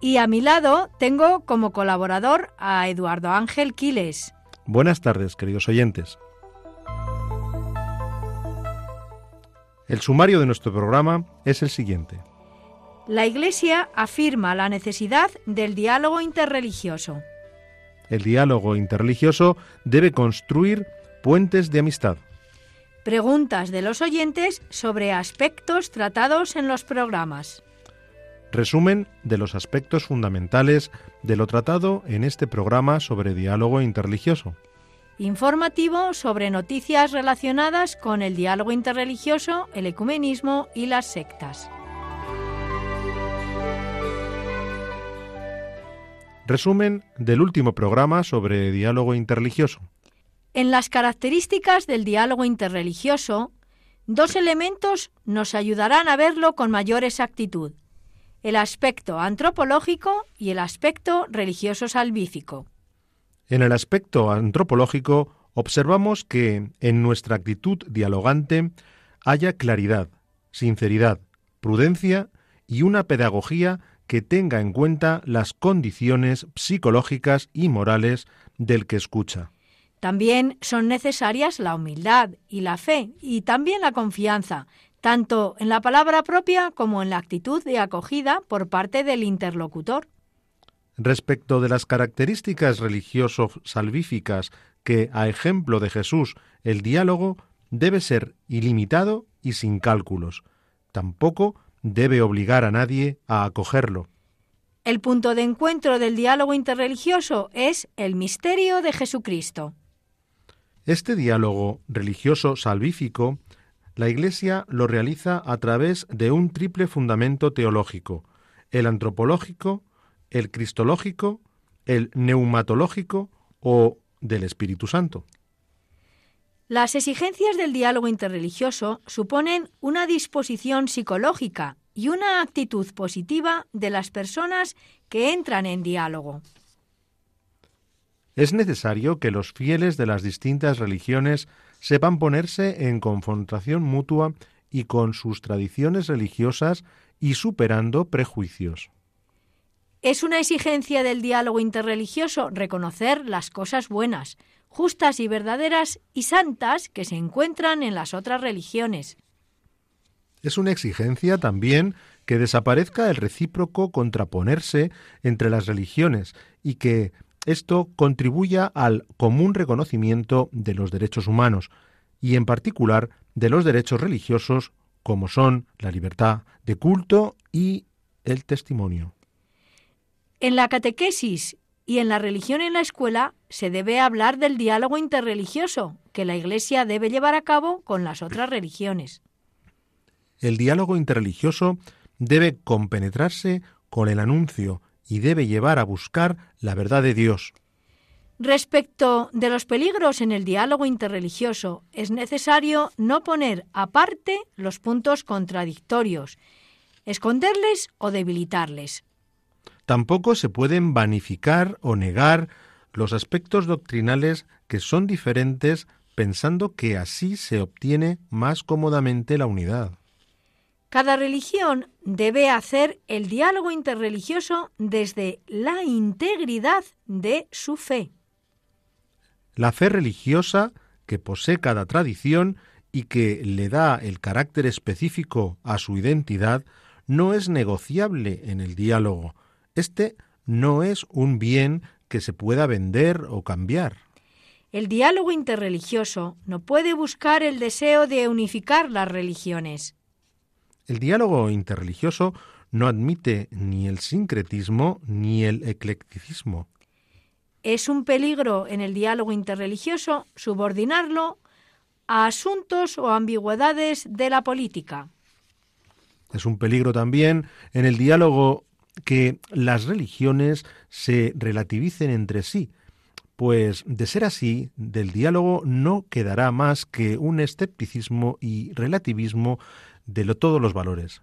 Y a mi lado tengo como colaborador a Eduardo Ángel Quiles. Buenas tardes, queridos oyentes. El sumario de nuestro programa es el siguiente. La Iglesia afirma la necesidad del diálogo interreligioso. El diálogo interreligioso debe construir puentes de amistad. Preguntas de los oyentes sobre aspectos tratados en los programas. Resumen de los aspectos fundamentales de lo tratado en este programa sobre diálogo interreligioso. Informativo sobre noticias relacionadas con el diálogo interreligioso, el ecumenismo y las sectas. Resumen del último programa sobre diálogo interreligioso. En las características del diálogo interreligioso, dos elementos nos ayudarán a verlo con mayor exactitud el aspecto antropológico y el aspecto religioso salvífico. En el aspecto antropológico observamos que en nuestra actitud dialogante haya claridad, sinceridad, prudencia y una pedagogía que tenga en cuenta las condiciones psicológicas y morales del que escucha. También son necesarias la humildad y la fe y también la confianza, tanto en la palabra propia como en la actitud de acogida por parte del interlocutor. Respecto de las características religioso-salvíficas que, a ejemplo de Jesús, el diálogo debe ser ilimitado y sin cálculos. Tampoco debe obligar a nadie a acogerlo. El punto de encuentro del diálogo interreligioso es el misterio de Jesucristo. Este diálogo religioso salvífico la Iglesia lo realiza a través de un triple fundamento teológico, el antropológico, el cristológico, el neumatológico o del Espíritu Santo. Las exigencias del diálogo interreligioso suponen una disposición psicológica y una actitud positiva de las personas que entran en diálogo. Es necesario que los fieles de las distintas religiones sepan ponerse en confrontación mutua y con sus tradiciones religiosas y superando prejuicios. Es una exigencia del diálogo interreligioso reconocer las cosas buenas, justas y verdaderas y santas que se encuentran en las otras religiones. Es una exigencia también que desaparezca el recíproco contraponerse entre las religiones y que esto contribuya al común reconocimiento de los derechos humanos y en particular de los derechos religiosos como son la libertad de culto y el testimonio. En la catequesis y en la religión en la escuela se debe hablar del diálogo interreligioso que la Iglesia debe llevar a cabo con las otras religiones. El diálogo interreligioso debe compenetrarse con el anuncio y debe llevar a buscar la verdad de Dios. Respecto de los peligros en el diálogo interreligioso, es necesario no poner aparte los puntos contradictorios, esconderles o debilitarles. Tampoco se pueden vanificar o negar los aspectos doctrinales que son diferentes pensando que así se obtiene más cómodamente la unidad. Cada religión debe hacer el diálogo interreligioso desde la integridad de su fe. La fe religiosa que posee cada tradición y que le da el carácter específico a su identidad no es negociable en el diálogo. Este no es un bien que se pueda vender o cambiar. El diálogo interreligioso no puede buscar el deseo de unificar las religiones. El diálogo interreligioso no admite ni el sincretismo ni el eclecticismo. Es un peligro en el diálogo interreligioso subordinarlo a asuntos o ambigüedades de la política. Es un peligro también en el diálogo que las religiones se relativicen entre sí, pues de ser así, del diálogo no quedará más que un escepticismo y relativismo de todos los valores.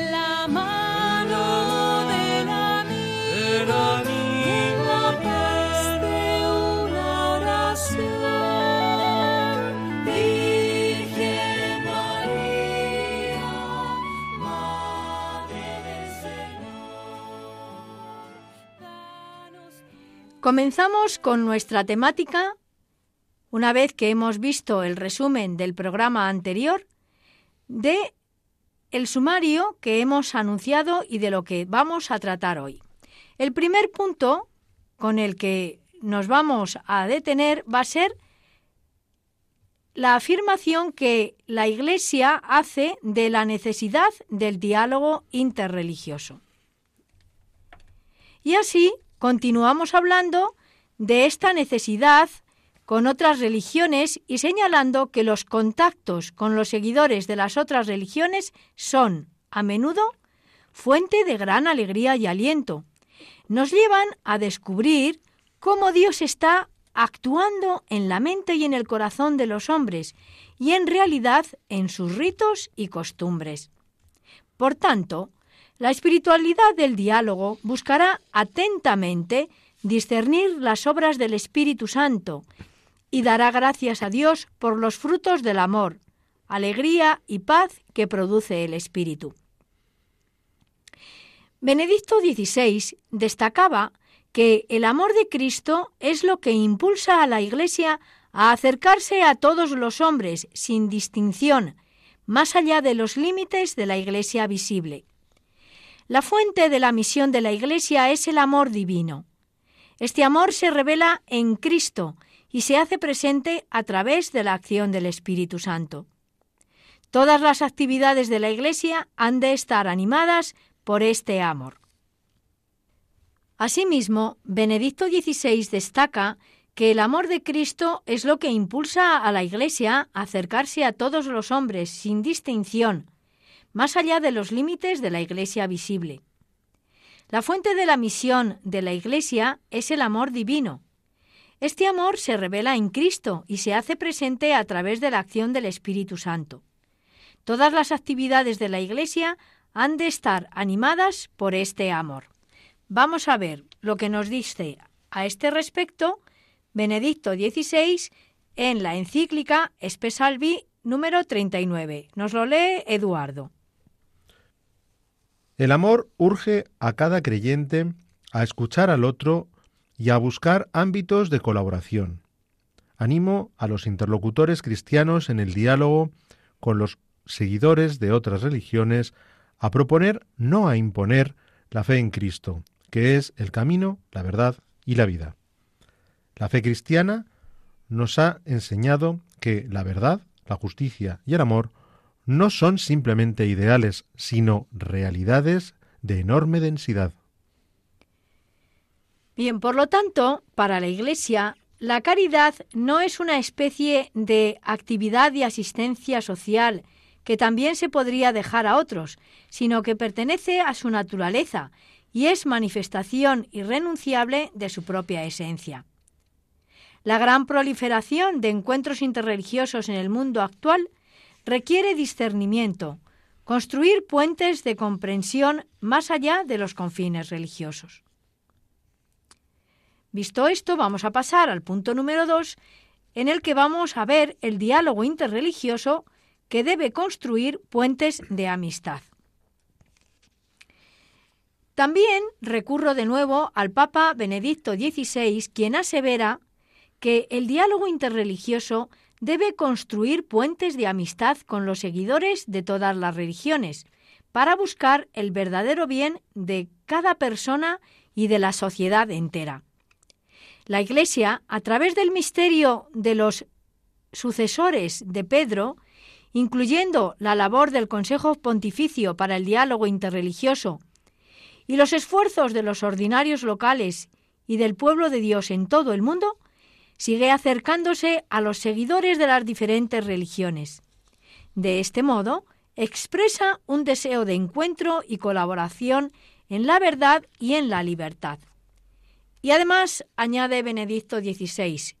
Comenzamos con nuestra temática, una vez que hemos visto el resumen del programa anterior, de el sumario que hemos anunciado y de lo que vamos a tratar hoy. El primer punto con el que nos vamos a detener va a ser la afirmación que la Iglesia hace de la necesidad del diálogo interreligioso. Y así continuamos hablando de esta necesidad con otras religiones y señalando que los contactos con los seguidores de las otras religiones son, a menudo, fuente de gran alegría y aliento. Nos llevan a descubrir cómo Dios está actuando en la mente y en el corazón de los hombres y en realidad en sus ritos y costumbres. Por tanto, la espiritualidad del diálogo buscará atentamente discernir las obras del Espíritu Santo y dará gracias a Dios por los frutos del amor, alegría y paz que produce el Espíritu. Benedicto XVI destacaba que el amor de Cristo es lo que impulsa a la Iglesia a acercarse a todos los hombres sin distinción, más allá de los límites de la Iglesia visible. La fuente de la misión de la Iglesia es el amor divino. Este amor se revela en Cristo y se hace presente a través de la acción del Espíritu Santo. Todas las actividades de la Iglesia han de estar animadas por este amor. Asimismo, Benedicto XVI destaca que el amor de Cristo es lo que impulsa a la Iglesia a acercarse a todos los hombres sin distinción, más allá de los límites de la Iglesia visible. La fuente de la misión de la Iglesia es el amor divino. Este amor se revela en Cristo y se hace presente a través de la acción del Espíritu Santo. Todas las actividades de la Iglesia han de estar animadas por este amor. Vamos a ver lo que nos dice a este respecto Benedicto XVI en la encíclica Espesalvi número 39. Nos lo lee Eduardo. El amor urge a cada creyente a escuchar al otro y a buscar ámbitos de colaboración. Animo a los interlocutores cristianos en el diálogo con los seguidores de otras religiones a proponer, no a imponer, la fe en Cristo, que es el camino, la verdad y la vida. La fe cristiana nos ha enseñado que la verdad, la justicia y el amor no son simplemente ideales, sino realidades de enorme densidad. Bien, por lo tanto, para la Iglesia, la caridad no es una especie de actividad de asistencia social que también se podría dejar a otros, sino que pertenece a su naturaleza y es manifestación irrenunciable de su propia esencia. La gran proliferación de encuentros interreligiosos en el mundo actual requiere discernimiento, construir puentes de comprensión más allá de los confines religiosos. Visto esto, vamos a pasar al punto número dos, en el que vamos a ver el diálogo interreligioso que debe construir puentes de amistad. También recurro de nuevo al Papa Benedicto XVI, quien asevera que el diálogo interreligioso debe construir puentes de amistad con los seguidores de todas las religiones, para buscar el verdadero bien de cada persona y de la sociedad entera. La Iglesia, a través del misterio de los sucesores de Pedro, incluyendo la labor del Consejo Pontificio para el Diálogo Interreligioso y los esfuerzos de los ordinarios locales y del pueblo de Dios en todo el mundo, sigue acercándose a los seguidores de las diferentes religiones. De este modo, expresa un deseo de encuentro y colaboración en la verdad y en la libertad. Y además, añade Benedicto XVI,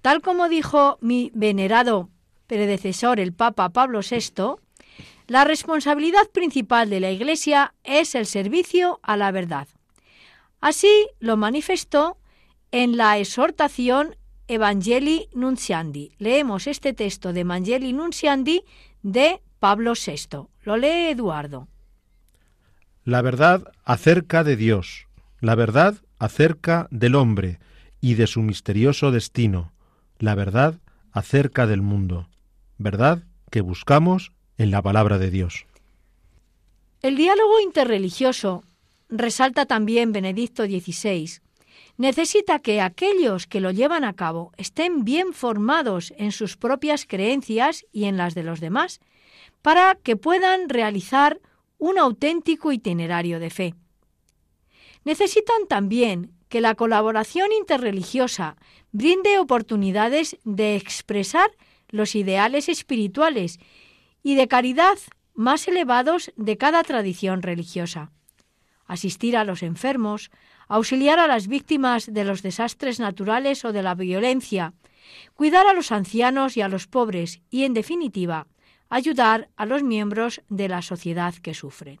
tal como dijo mi venerado predecesor, el Papa Pablo VI, la responsabilidad principal de la Iglesia es el servicio a la verdad. Así lo manifestó en la exhortación Evangelii Nunciandi. Leemos este texto de Evangelii Nunciandi de Pablo VI. Lo lee Eduardo. La verdad acerca de Dios, la verdad acerca del hombre y de su misterioso destino, la verdad acerca del mundo, verdad que buscamos en la palabra de Dios. El diálogo interreligioso, resalta también Benedicto XVI, necesita que aquellos que lo llevan a cabo estén bien formados en sus propias creencias y en las de los demás, para que puedan realizar un auténtico itinerario de fe. Necesitan también que la colaboración interreligiosa brinde oportunidades de expresar los ideales espirituales y de caridad más elevados de cada tradición religiosa. Asistir a los enfermos, auxiliar a las víctimas de los desastres naturales o de la violencia, cuidar a los ancianos y a los pobres y, en definitiva, ayudar a los miembros de la sociedad que sufren.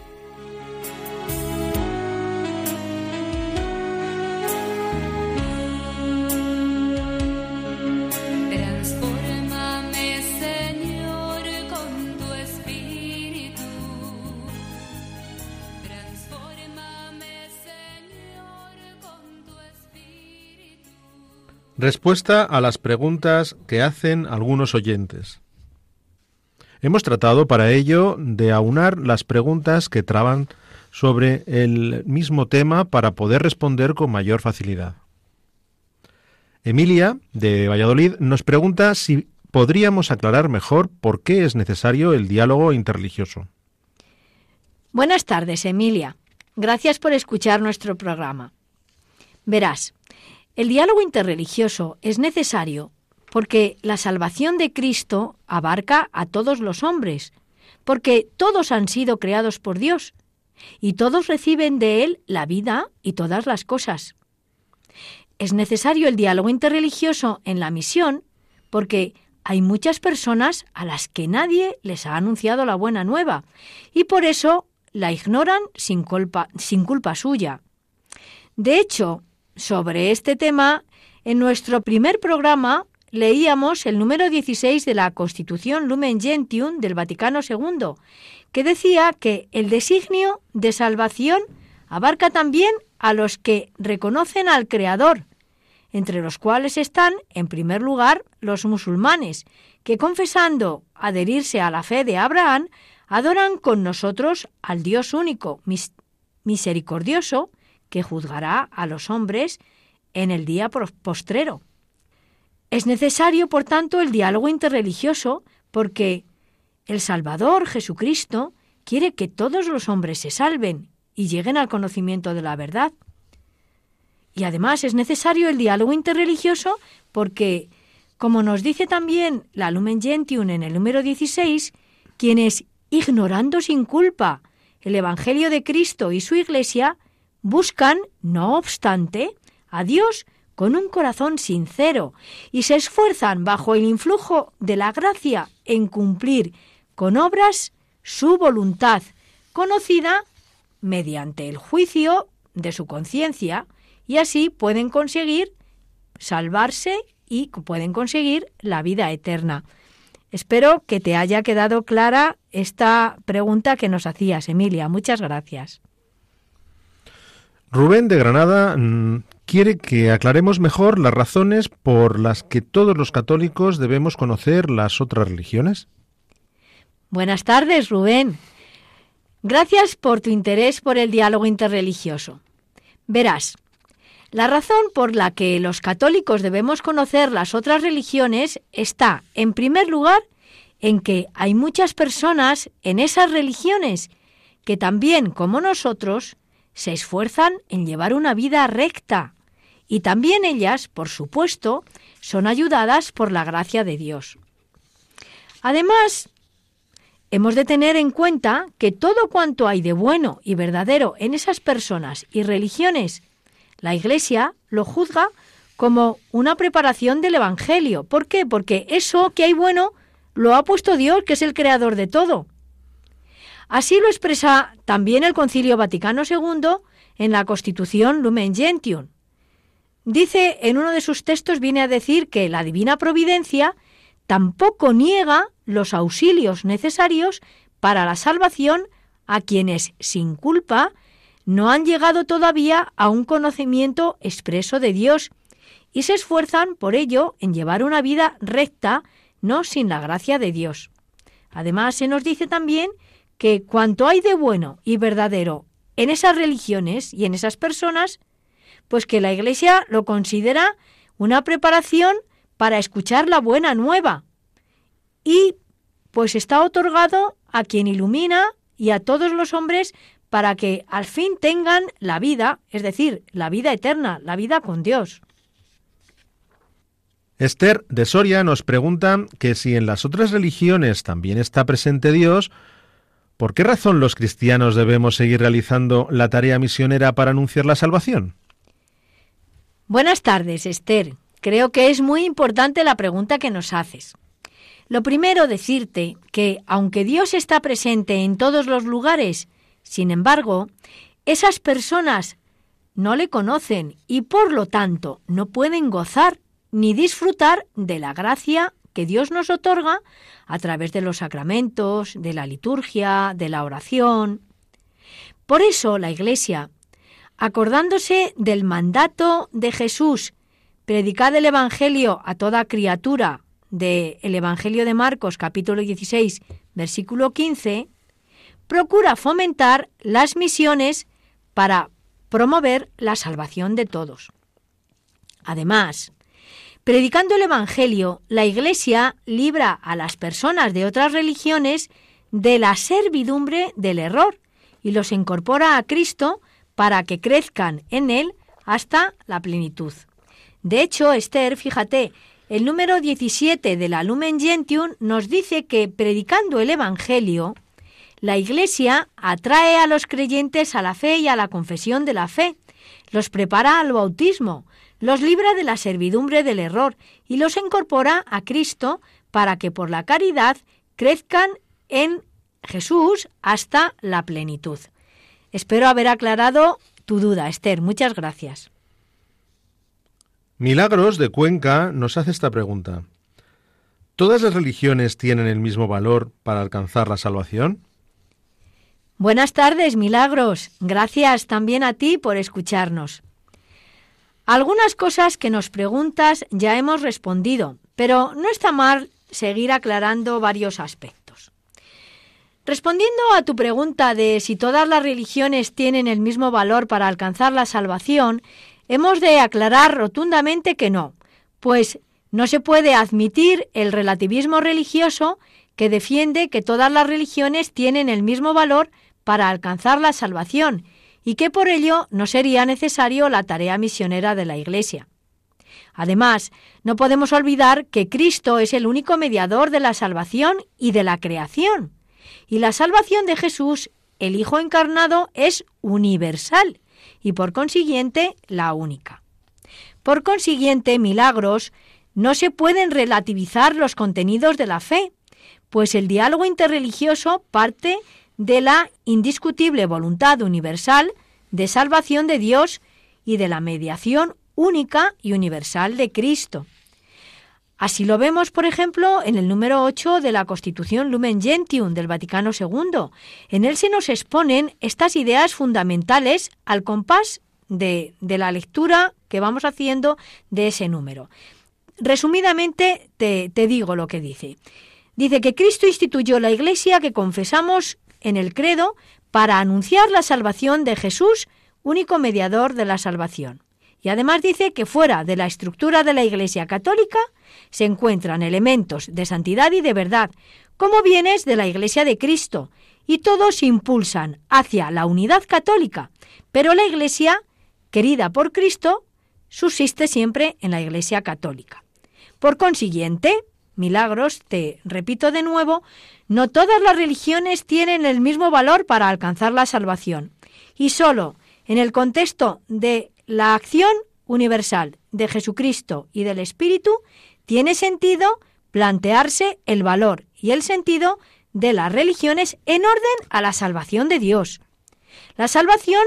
Respuesta a las preguntas que hacen algunos oyentes. Hemos tratado para ello de aunar las preguntas que traban sobre el mismo tema para poder responder con mayor facilidad. Emilia, de Valladolid, nos pregunta si podríamos aclarar mejor por qué es necesario el diálogo interreligioso. Buenas tardes, Emilia. Gracias por escuchar nuestro programa. Verás, el diálogo interreligioso es necesario porque la salvación de Cristo abarca a todos los hombres, porque todos han sido creados por Dios y todos reciben de Él la vida y todas las cosas. Es necesario el diálogo interreligioso en la misión porque hay muchas personas a las que nadie les ha anunciado la buena nueva y por eso la ignoran sin culpa, sin culpa suya. De hecho, sobre este tema, en nuestro primer programa leíamos el número 16 de la Constitución Lumen Gentium del Vaticano II, que decía que el designio de salvación abarca también a los que reconocen al Creador, entre los cuales están, en primer lugar, los musulmanes, que confesando adherirse a la fe de Abraham, adoran con nosotros al Dios único, misericordioso, que juzgará a los hombres en el día postrero. Es necesario, por tanto, el diálogo interreligioso porque el Salvador Jesucristo quiere que todos los hombres se salven y lleguen al conocimiento de la verdad. Y además es necesario el diálogo interreligioso porque, como nos dice también la Lumen Gentium en el número 16, quienes, ignorando sin culpa el Evangelio de Cristo y su Iglesia, Buscan, no obstante, a Dios con un corazón sincero y se esfuerzan bajo el influjo de la gracia en cumplir con obras su voluntad, conocida mediante el juicio de su conciencia, y así pueden conseguir salvarse y pueden conseguir la vida eterna. Espero que te haya quedado clara esta pregunta que nos hacías, Emilia. Muchas gracias. Rubén de Granada mm, quiere que aclaremos mejor las razones por las que todos los católicos debemos conocer las otras religiones. Buenas tardes, Rubén. Gracias por tu interés por el diálogo interreligioso. Verás, la razón por la que los católicos debemos conocer las otras religiones está, en primer lugar, en que hay muchas personas en esas religiones que también, como nosotros, se esfuerzan en llevar una vida recta y también ellas, por supuesto, son ayudadas por la gracia de Dios. Además, hemos de tener en cuenta que todo cuanto hay de bueno y verdadero en esas personas y religiones, la Iglesia lo juzga como una preparación del Evangelio. ¿Por qué? Porque eso que hay bueno lo ha puesto Dios, que es el creador de todo. Así lo expresa también el Concilio Vaticano II en la Constitución Lumen Gentium. Dice en uno de sus textos viene a decir que la divina providencia tampoco niega los auxilios necesarios para la salvación a quienes sin culpa no han llegado todavía a un conocimiento expreso de Dios y se esfuerzan por ello en llevar una vida recta, no sin la gracia de Dios. Además, se nos dice también que cuanto hay de bueno y verdadero en esas religiones y en esas personas, pues que la Iglesia lo considera una preparación para escuchar la buena nueva. Y pues está otorgado a quien ilumina y a todos los hombres para que al fin tengan la vida, es decir, la vida eterna, la vida con Dios. Esther de Soria nos pregunta que si en las otras religiones también está presente Dios, ¿por qué razón los cristianos debemos seguir realizando la tarea misionera para anunciar la salvación? Buenas tardes, Esther. Creo que es muy importante la pregunta que nos haces. Lo primero, decirte que, aunque Dios está presente en todos los lugares, sin embargo, esas personas no le conocen y por lo tanto no pueden gozar ni disfrutar de la gracia que Dios nos otorga a través de los sacramentos, de la liturgia, de la oración. Por eso la Iglesia acordándose del mandato de Jesús, predicad el Evangelio a toda criatura, del Evangelio de Marcos capítulo 16, versículo 15, procura fomentar las misiones para promover la salvación de todos. Además, predicando el Evangelio, la Iglesia libra a las personas de otras religiones de la servidumbre del error y los incorpora a Cristo para que crezcan en él hasta la plenitud. De hecho, Esther, fíjate, el número 17 de la Lumen Gentium nos dice que predicando el Evangelio, la Iglesia atrae a los creyentes a la fe y a la confesión de la fe, los prepara al bautismo, los libra de la servidumbre del error y los incorpora a Cristo para que por la caridad crezcan en Jesús hasta la plenitud. Espero haber aclarado tu duda, Esther. Muchas gracias. Milagros de Cuenca nos hace esta pregunta. ¿Todas las religiones tienen el mismo valor para alcanzar la salvación? Buenas tardes, Milagros. Gracias también a ti por escucharnos. Algunas cosas que nos preguntas ya hemos respondido, pero no está mal seguir aclarando varios aspectos. Respondiendo a tu pregunta de si todas las religiones tienen el mismo valor para alcanzar la salvación, hemos de aclarar rotundamente que no, pues no se puede admitir el relativismo religioso que defiende que todas las religiones tienen el mismo valor para alcanzar la salvación y que por ello no sería necesario la tarea misionera de la Iglesia. Además, no podemos olvidar que Cristo es el único mediador de la salvación y de la creación y la salvación de Jesús, el Hijo encarnado, es universal y por consiguiente la única. Por consiguiente, milagros no se pueden relativizar los contenidos de la fe, pues el diálogo interreligioso parte de la indiscutible voluntad universal de salvación de Dios y de la mediación única y universal de Cristo. Así lo vemos, por ejemplo, en el número 8 de la Constitución Lumen Gentium del Vaticano II. En él se nos exponen estas ideas fundamentales al compás de, la lectura que vamos haciendo de ese número. Resumidamente te, te digo lo que dice. Dice que Cristo instituyó la Iglesia que confesamos en el credo para anunciar la salvación de Jesús, único mediador de la salvación. Y además dice que fuera de la estructura de la Iglesia católica se encuentran elementos de santidad y de verdad, como bienes de la Iglesia de Cristo, y todos impulsan hacia la unidad católica, pero la Iglesia, querida por Cristo, subsiste siempre en la Iglesia católica. Por consiguiente, Milagros, te repito de nuevo, no todas las religiones tienen el mismo valor para alcanzar la salvación. Y solo en el contexto de la acción universal de Jesucristo y del Espíritu tiene sentido plantearse el valor y el sentido de las religiones en orden a la salvación de Dios. La salvación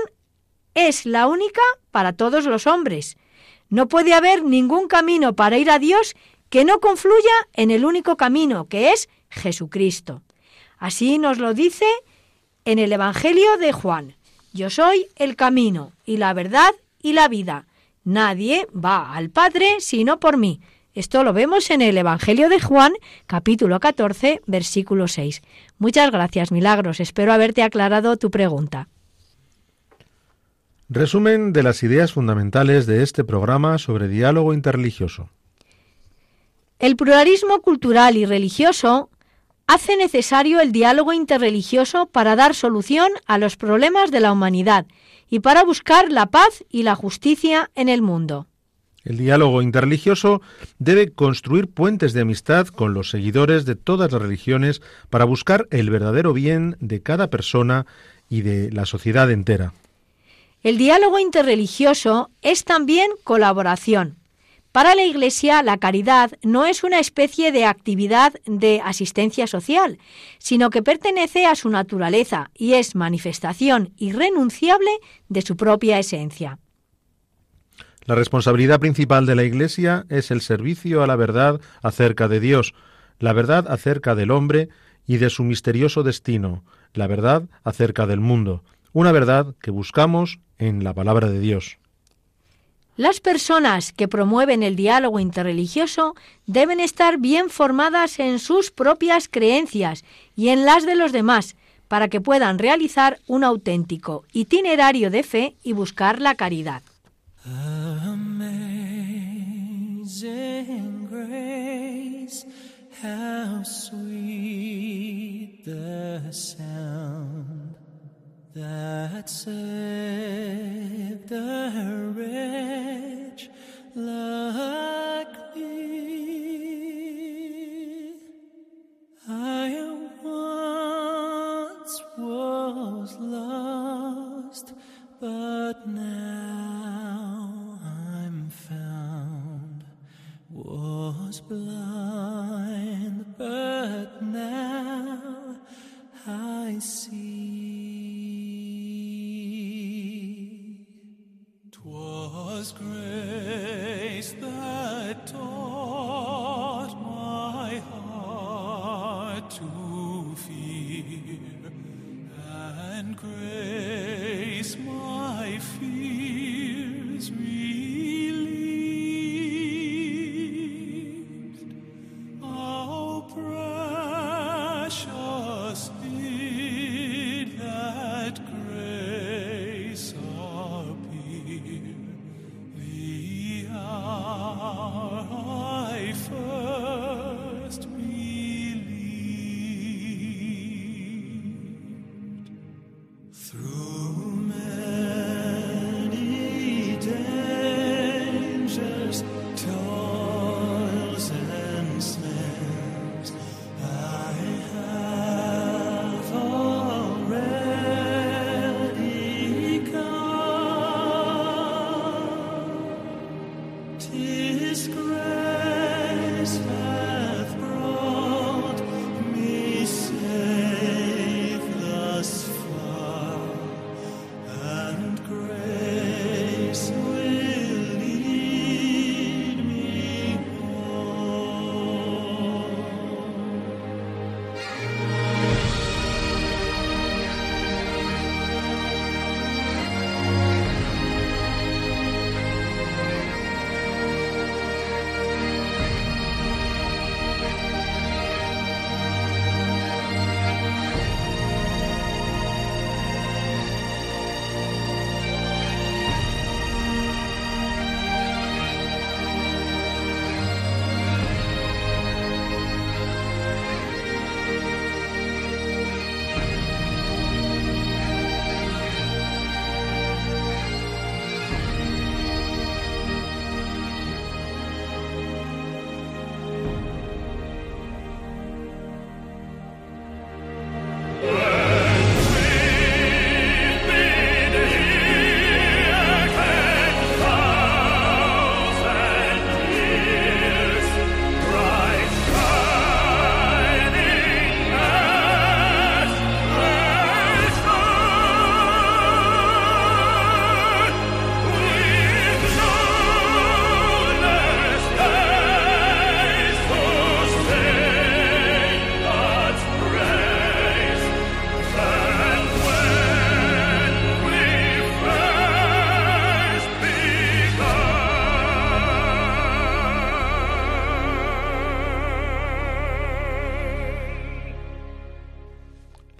es la única para todos los hombres. No puede haber ningún camino para ir a Dios que no confluya en el único camino, que es Jesucristo. Así nos lo dice en el Evangelio de Juan. Yo soy el camino y la verdad y la vida. Nadie va al Padre sino por mí. Esto lo vemos en el Evangelio de Juan, capítulo 14, versículo 6. Muchas gracias, Milagros. Espero haberte aclarado tu pregunta. Resumen de las ideas fundamentales de este programa sobre diálogo interreligioso. El pluralismo cultural y religioso hace necesario el diálogo interreligioso para dar solución a los problemas de la humanidad y para buscar la paz y la justicia en el mundo. El diálogo interreligioso debe construir puentes de amistad con los seguidores de todas las religiones para buscar el verdadero bien de cada persona y de la sociedad entera. El diálogo interreligioso es también colaboración. Para la Iglesia, la caridad no es una especie de actividad de asistencia social, sino que pertenece a su naturaleza y es manifestación irrenunciable de su propia esencia. La responsabilidad principal de la Iglesia es el servicio a la verdad acerca de Dios, la verdad acerca del hombre y de su misterioso destino, la verdad acerca del mundo, una verdad que buscamos en la palabra de Dios. Las personas que promueven el diálogo interreligioso deben estar bien formadas en sus propias creencias y en las de los demás, para que puedan realizar un auténtico itinerario de fe y buscar la caridad.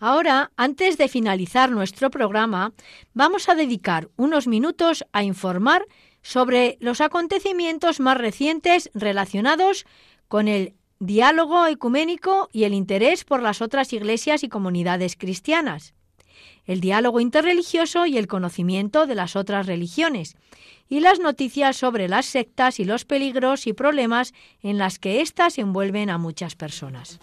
Ahora, antes de finalizar nuestro programa, vamos a dedicar unos minutos a informar sobre los acontecimientos más recientes relacionados con el diálogo ecuménico y el interés por las otras iglesias y comunidades cristianas, el diálogo interreligioso y el conocimiento de las otras religiones, y las noticias sobre las sectas y los peligros y problemas en las que éstas envuelven a muchas personas.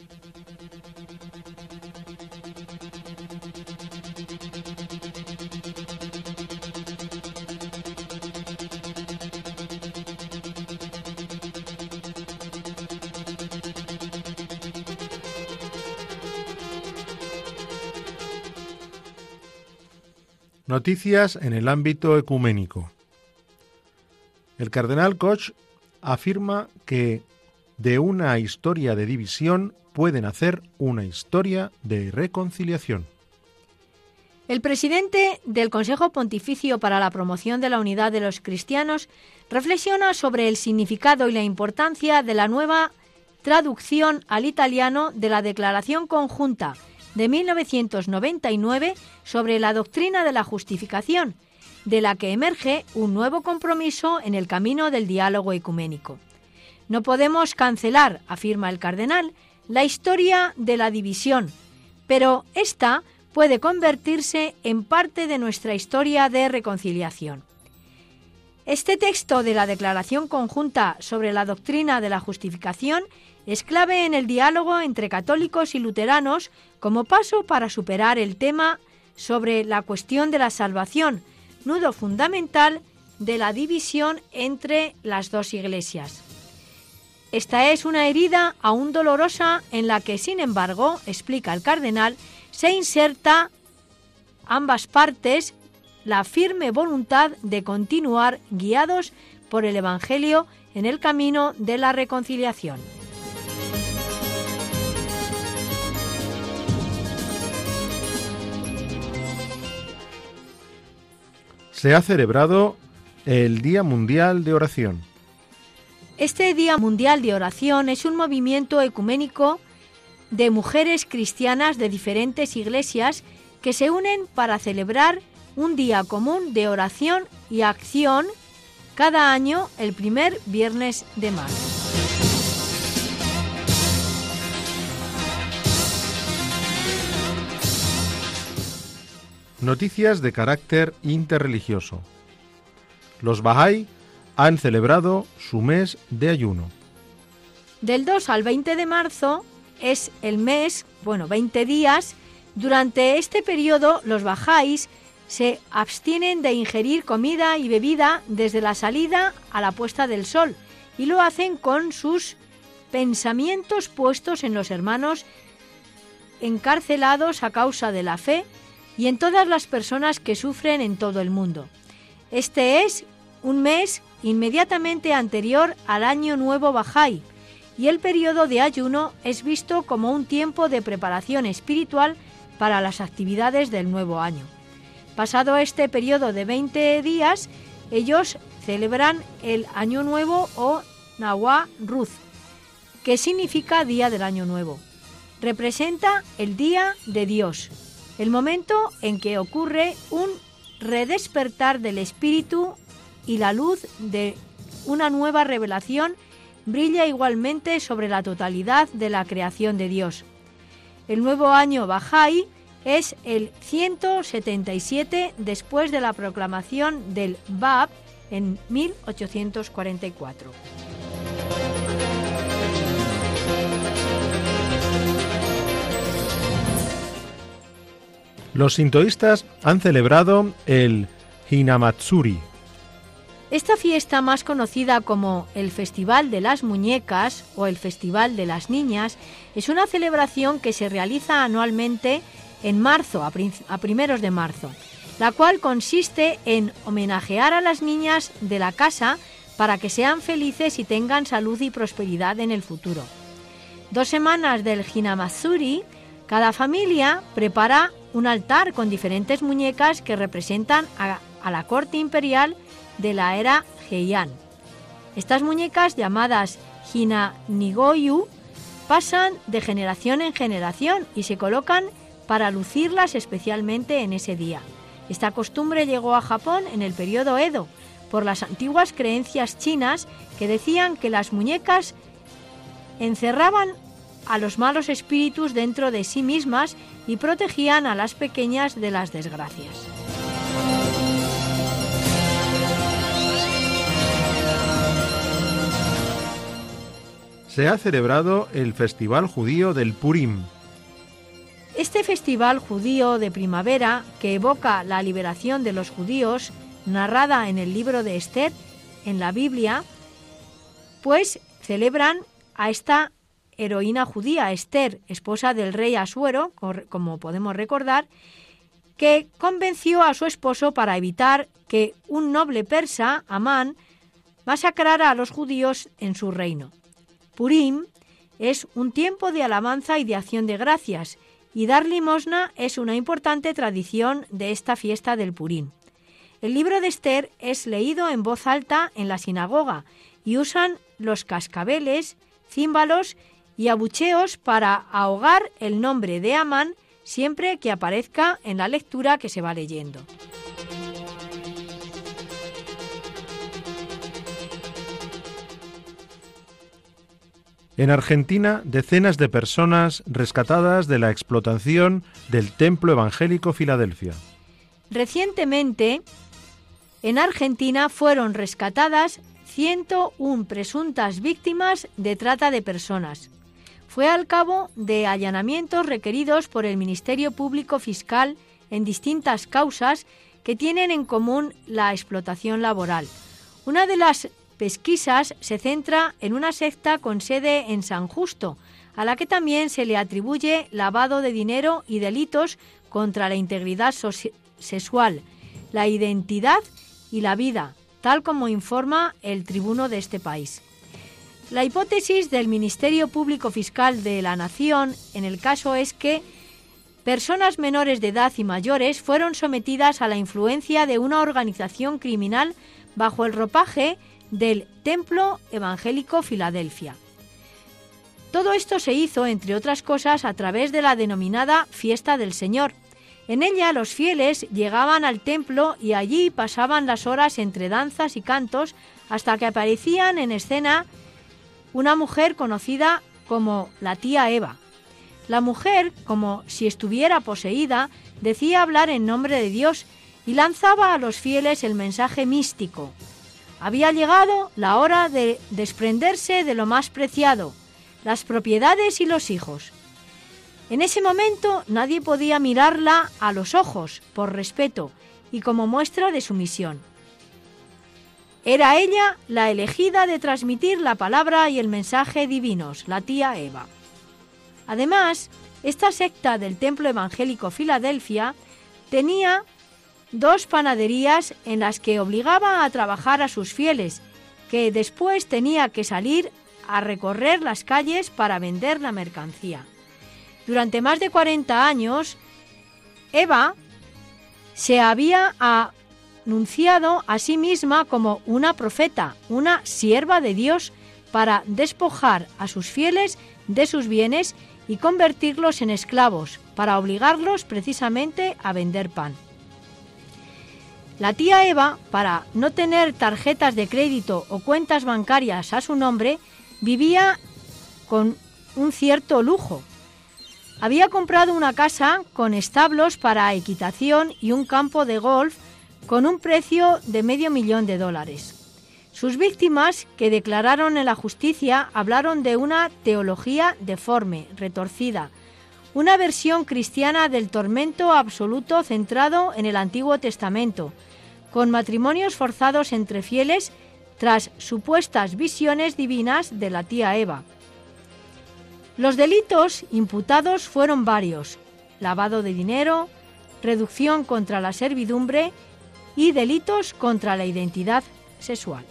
Noticias en el ámbito ecuménico. El cardenal Koch afirma que de una historia de división pueden hacer una historia de reconciliación. El presidente del Consejo Pontificio para la Promoción de la Unidad de los Cristianos reflexiona sobre el significado y la importancia de la nueva traducción al italiano de la Declaración Conjunta de 1999 sobre la doctrina de la justificación, de la que emerge un nuevo compromiso en el camino del diálogo ecuménico. No podemos cancelar, afirma el cardenal, la historia de la división, pero esta puede convertirse en parte de nuestra historia de reconciliación. Este texto de la Declaración Conjunta sobre la Doctrina de la Justificación es clave en el diálogo entre católicos y luteranos como paso para superar el tema sobre la cuestión de la salvación, nudo fundamental de la división entre las dos iglesias. Esta es una herida aún dolorosa en la que, sin embargo, explica el cardenal, se inserta ambas partes la firme voluntad de continuar guiados por el Evangelio en el camino de la reconciliación. Se ha celebrado el Día Mundial de Oración. Este Día Mundial de Oración es un movimiento ecuménico de mujeres cristianas de diferentes iglesias que se unen para celebrar un día común de oración y acción cada año el primer viernes de marzo. Noticias de carácter interreligioso. Los Bahá'í han celebrado su mes de ayuno. Del 2 al 20 de marzo es el mes, bueno, 20 días. Durante este periodo los Bahá'ís se abstienen de ingerir comida y bebida desde la salida a la puesta del sol y lo hacen con sus pensamientos puestos en los hermanos encarcelados a causa de la fe y en todas las personas que sufren en todo el mundo. Este es un mes inmediatamente anterior al Año Nuevo Bajay y el periodo de ayuno es visto como un tiempo de preparación espiritual para las actividades del nuevo año. Pasado este periodo de 20 días, ellos celebran el Año Nuevo o Nawa Ruz, que significa Día del Año Nuevo. Representa el Día de Dios, el momento en que ocurre un redespertar del espíritu y la luz de una nueva revelación brilla igualmente sobre la totalidad de la creación de Dios. El nuevo año Bahá'í es el 177 después de la proclamación del Bab en 1844. Los sintoístas han celebrado el Hinamatsuri. Esta fiesta más conocida como el Festival de las Muñecas o el Festival de las Niñas es una celebración que se realiza anualmente en marzo, a, a primeros de marzo, la cual consiste en homenajear a las niñas de la casa para que sean felices y tengan salud y prosperidad en el futuro. Dos semanas del Hinamatsuri, cada familia prepara un altar con diferentes muñecas que representan a, la corte imperial de la era Heian. Estas muñecas llamadas Hina Nigoyu pasan de generación en generación y se colocan para lucirlas especialmente en ese día. Esta costumbre llegó a Japón en el periodo Edo por las antiguas creencias chinas que decían que las muñecas encerraban a los malos espíritus dentro de sí mismas y protegían a las pequeñas de las desgracias. Se ha celebrado el Festival Judío del Purim. Este festival judío de primavera, que evoca la liberación de los judíos, narrada en el libro de Esther, en la Biblia, pues celebran a esta heroína judía, Esther, esposa del rey Asuero, como podemos recordar, que convenció a su esposo para evitar que un noble persa, Amán, masacrara a los judíos en su reino. Purim es un tiempo de alabanza y de acción de gracias, y dar limosna es una importante tradición de esta fiesta del Purim. El libro de Esther es leído en voz alta en la sinagoga y usan los cascabeles, címbalos y abucheos para ahogar el nombre de Amán siempre que aparezca en la lectura que se va leyendo. En Argentina, decenas de personas rescatadas de la explotación del Templo Evangélico Filadelfia. Recientemente, en Argentina fueron rescatadas 101 presuntas víctimas de trata de personas fue al cabo de allanamientos requeridos por el Ministerio Público Fiscal en distintas causas que tienen en común la explotación laboral. Una de las pesquisas se centra en una secta con sede en San Justo, a la que también se le atribuye lavado de dinero y delitos contra la integridad sexual, la identidad y la vida, tal como informa el tribuno de este país. La hipótesis del Ministerio Público Fiscal de la Nación en el caso es que personas menores de edad y mayores fueron sometidas a la influencia de una organización criminal bajo el ropaje del Templo Evangélico Filadelfia. Todo esto se hizo, entre otras cosas, a través de la denominada Fiesta del Señor. En ella los fieles llegaban al templo y allí pasaban las horas entre danzas y cantos hasta que aparecían en escena una mujer conocida como la tía Eva. La mujer, como si estuviera poseída, decía hablar en nombre de Dios y lanzaba a los fieles el mensaje místico. Había llegado la hora de desprenderse de lo más preciado, las propiedades y los hijos. En ese momento nadie podía mirarla a los ojos por respeto y como muestra de sumisión. Era ella la elegida de transmitir la palabra y el mensaje divinos, la tía Eva. Además, esta secta del Templo Evangélico Filadelfia tenía dos panaderías en las que obligaba a trabajar a sus fieles, que después tenía que salir a recorrer las calles para vender la mercancía. Durante más de 40 años, Eva se había anunciado a sí misma como una profeta, una sierva de Dios, para despojar a sus fieles de sus bienes y convertirlos en esclavos, para obligarlos precisamente a vender pan. La tía Eva, para no tener tarjetas de crédito o cuentas bancarias a su nombre, vivía con un cierto lujo. Había comprado una casa con establos para equitación y un campo de golf con un precio de medio millón de dólares. Sus víctimas, que declararon en la justicia, hablaron de una teología deforme, retorcida, una versión cristiana del tormento absoluto centrado en el Antiguo Testamento, con matrimonios forzados entre fieles tras supuestas visiones divinas de la tía Eva. Los delitos imputados fueron varios, lavado de dinero, reducción contra la servidumbre y delitos contra la identidad sexual.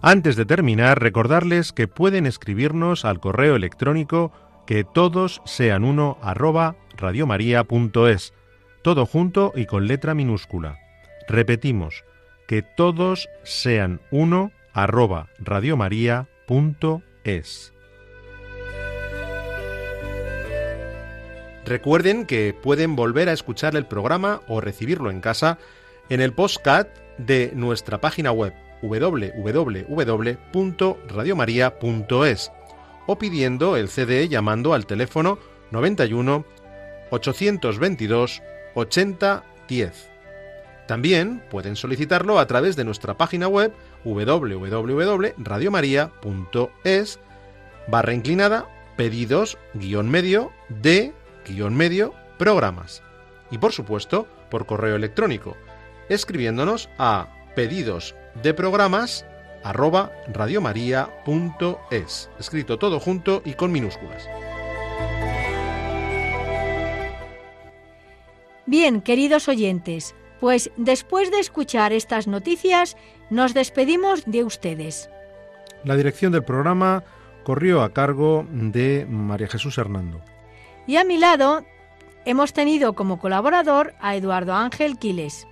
Antes de terminar, recordarles que pueden escribirnos al correo electrónico que todos sean uno arroba todo junto y con letra minúscula. Repetimos, que todos sean uno arroba radiomaria.es. Recuerden que pueden volver a escuchar el programa o recibirlo en casa en el postcat de nuestra página web www.radiomaria.es o pidiendo el CD llamando al teléfono 91 822 80 10. También pueden solicitarlo a través de nuestra página web www.radiomaria.es barra inclinada pedidos guion medio de guion medio programas. Y por supuesto, por correo electrónico, escribiéndonos a pedidos de programas arroba radiomaria.es, escrito todo junto y con minúsculas. Bien, queridos oyentes, pues después de escuchar estas noticias, nos despedimos de ustedes. La dirección del programa corrió a cargo de María Jesús Hernando. Y a mi lado hemos tenido como colaborador a Eduardo Ángel Quiles.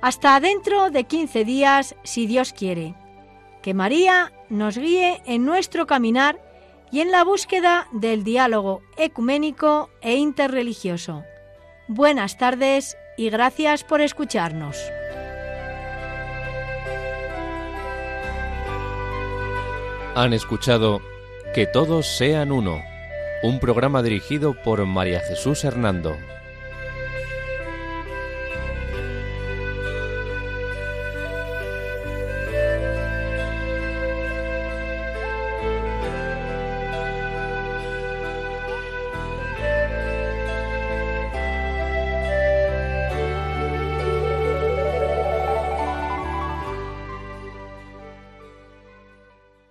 Hasta dentro de 15 días, si Dios quiere. Que María nos guíe en nuestro caminar y en la búsqueda del diálogo ecuménico e interreligioso. Buenas tardes y gracias por escucharnos. Han escuchado Que todos sean uno, un programa dirigido por María Jesús Hernando.